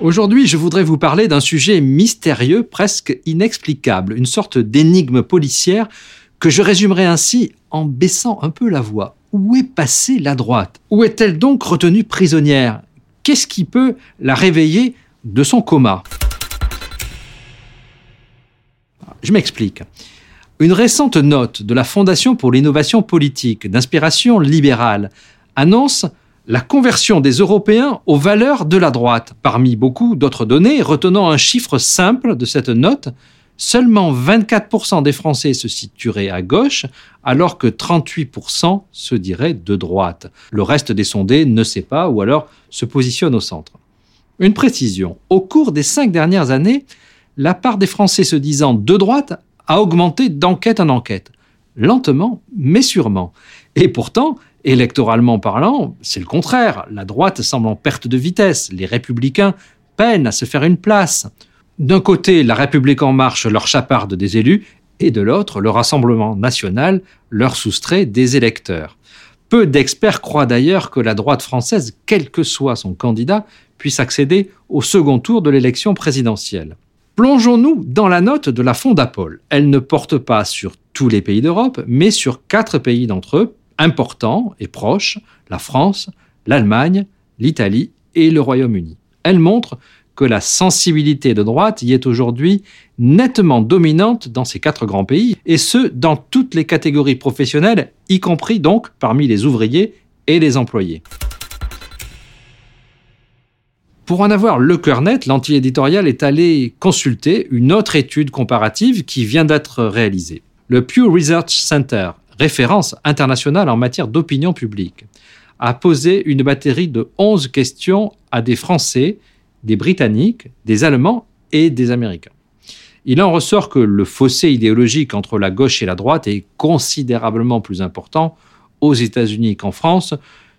Aujourd'hui, je voudrais vous parler d'un sujet mystérieux, presque inexplicable, une sorte d'énigme policière que je résumerai ainsi en baissant un peu la voix. Où est passée la droite? Où est-elle donc retenue prisonnière? Qu'est-ce qui peut la réveiller de son coma? Je m'explique. Une récente note de la Fondation pour l'innovation politique d'inspiration libérale annonce la conversion des Européens aux valeurs de la droite. Parmi beaucoup d'autres données, retenant un chiffre simple de cette note, seulement 24% des Français se situeraient à gauche, alors que 38% se diraient de droite. Le reste des sondés ne sait pas ou alors se positionne au centre. Une précision, au cours des cinq dernières années, la part des Français se disant de droite a augmenté d'enquête en enquête. Lentement, mais sûrement. Et pourtant, électoralement parlant, c'est le contraire. La droite semble en perte de vitesse. Les républicains peinent à se faire une place. D'un côté, la République en marche leur chaparde des élus, et de l'autre, le Rassemblement national leur soustrait des électeurs. Peu d'experts croient d'ailleurs que la droite française, quel que soit son candidat, puisse accéder au second tour de l'élection présidentielle. Plongeons-nous dans la note de la Fondapol. Elle ne porte pas sur tous les pays d'Europe, mais sur quatre pays d'entre eux, importants et proches, la France, l'Allemagne, l'Italie et le Royaume-Uni. Elle montre que la sensibilité de droite y est aujourd'hui nettement dominante dans ces quatre grands pays, et ce, dans toutes les catégories professionnelles, y compris donc parmi les ouvriers et les employés. Pour en avoir le cœur net, l'anti-éditorial est allé consulter une autre étude comparative qui vient d'être réalisée. Le Pew Research Center, référence internationale en matière d'opinion publique, a posé une batterie de 11 questions à des Français des Britanniques, des Allemands et des Américains. Il en ressort que le fossé idéologique entre la gauche et la droite est considérablement plus important aux États-Unis qu'en France,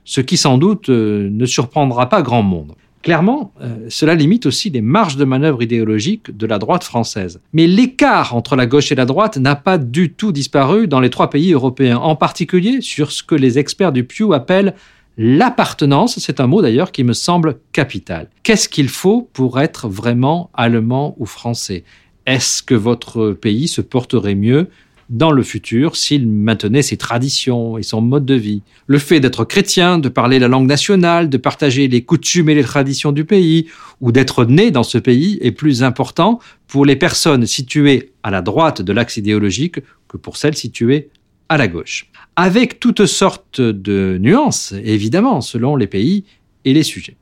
ce qui sans doute euh, ne surprendra pas grand monde. Clairement, euh, cela limite aussi les marges de manœuvre idéologiques de la droite française. Mais l'écart entre la gauche et la droite n'a pas du tout disparu dans les trois pays européens, en particulier sur ce que les experts du Pew appellent L'appartenance, c'est un mot d'ailleurs qui me semble capital. Qu'est-ce qu'il faut pour être vraiment allemand ou français? Est-ce que votre pays se porterait mieux dans le futur s'il maintenait ses traditions et son mode de vie. Le fait d'être chrétien, de parler la langue nationale, de partager les coutumes et les traditions du pays, ou d'être né dans ce pays est plus important pour les personnes situées à la droite de l'axe idéologique que pour celles situées à la gauche avec toutes sortes de nuances, évidemment, selon les pays et les sujets.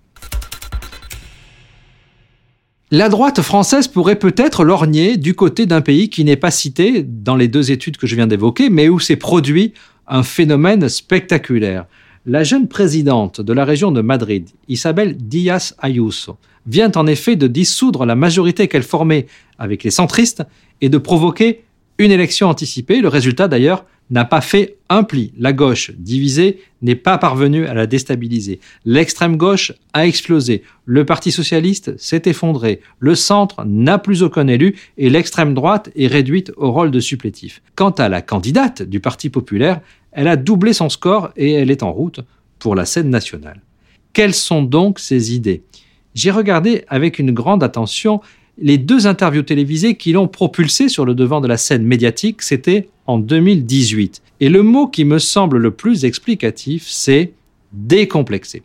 La droite française pourrait peut-être lorgner du côté d'un pays qui n'est pas cité dans les deux études que je viens d'évoquer, mais où s'est produit un phénomène spectaculaire. La jeune présidente de la région de Madrid, Isabel Díaz Ayuso, vient en effet de dissoudre la majorité qu'elle formait avec les centristes et de provoquer une élection anticipée. Le résultat d'ailleurs n'a pas fait un pli. La gauche, divisée, n'est pas parvenue à la déstabiliser. L'extrême gauche a explosé. Le Parti socialiste s'est effondré. Le centre n'a plus aucun élu et l'extrême droite est réduite au rôle de supplétif. Quant à la candidate du Parti populaire, elle a doublé son score et elle est en route pour la scène nationale. Quelles sont donc ses idées? J'ai regardé avec une grande attention les deux interviews télévisées qui l'ont propulsé sur le devant de la scène médiatique, c'était en 2018. Et le mot qui me semble le plus explicatif, c'est décomplexé.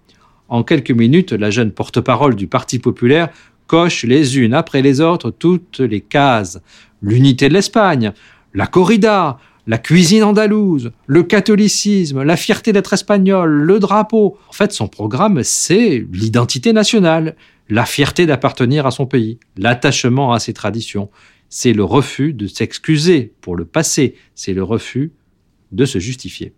En quelques minutes, la jeune porte-parole du Parti populaire coche les unes après les autres toutes les cases. L'unité de l'Espagne, la corrida, la cuisine andalouse, le catholicisme, la fierté d'être espagnol, le drapeau. En fait, son programme, c'est l'identité nationale, la fierté d'appartenir à son pays, l'attachement à ses traditions, c'est le refus de s'excuser pour le passé, c'est le refus de se justifier.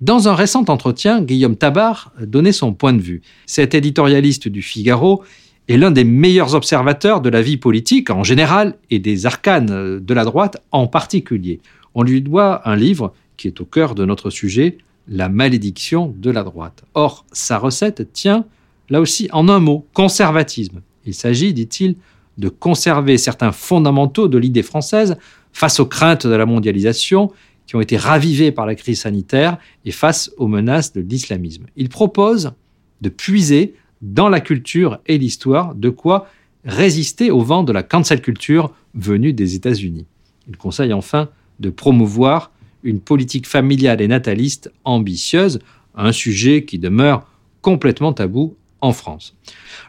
Dans un récent entretien, Guillaume Tabar donnait son point de vue. Cet éditorialiste du Figaro est l'un des meilleurs observateurs de la vie politique en général et des arcanes de la droite en particulier. On lui doit un livre qui est au cœur de notre sujet, La malédiction de la droite. Or, sa recette tient là aussi en un mot, conservatisme. Il s'agit, dit-il, de conserver certains fondamentaux de l'idée française face aux craintes de la mondialisation qui ont été ravivés par la crise sanitaire et face aux menaces de l'islamisme. Il propose de puiser dans la culture et l'histoire de quoi résister au vent de la cancel culture venue des États-Unis. Il conseille enfin de promouvoir une politique familiale et nataliste ambitieuse, un sujet qui demeure complètement tabou en France.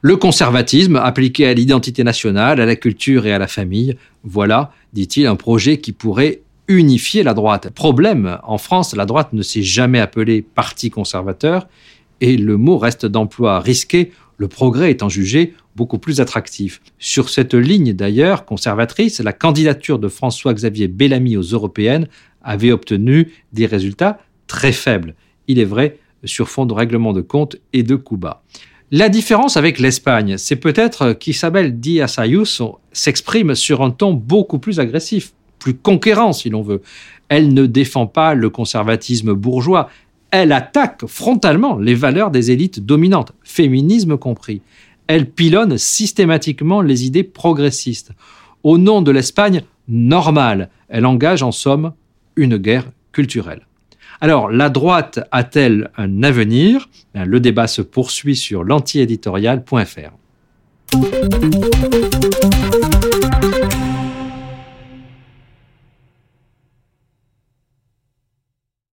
Le conservatisme appliqué à l'identité nationale, à la culture et à la famille, voilà, dit-il, un projet qui pourrait unifier la droite. Problème, en France, la droite ne s'est jamais appelée Parti conservateur et le mot reste d'emploi risqué, le progrès étant jugé beaucoup plus attractif. Sur cette ligne d'ailleurs conservatrice, la candidature de François-Xavier Bellamy aux européennes avait obtenu des résultats très faibles. Il est vrai, sur fond de règlement de compte et de coups bas. La différence avec l'Espagne, c'est peut-être qu'Isabel Díaz Ayuso s'exprime sur un ton beaucoup plus agressif, plus conquérant si l'on veut. Elle ne défend pas le conservatisme bourgeois, elle attaque frontalement les valeurs des élites dominantes, féminisme compris. Elle pilonne systématiquement les idées progressistes. Au nom de l'Espagne normale, elle engage en somme une guerre culturelle. Alors, la droite a-t-elle un avenir? Ben, Le débat se poursuit sur l'antiéditorial.fr.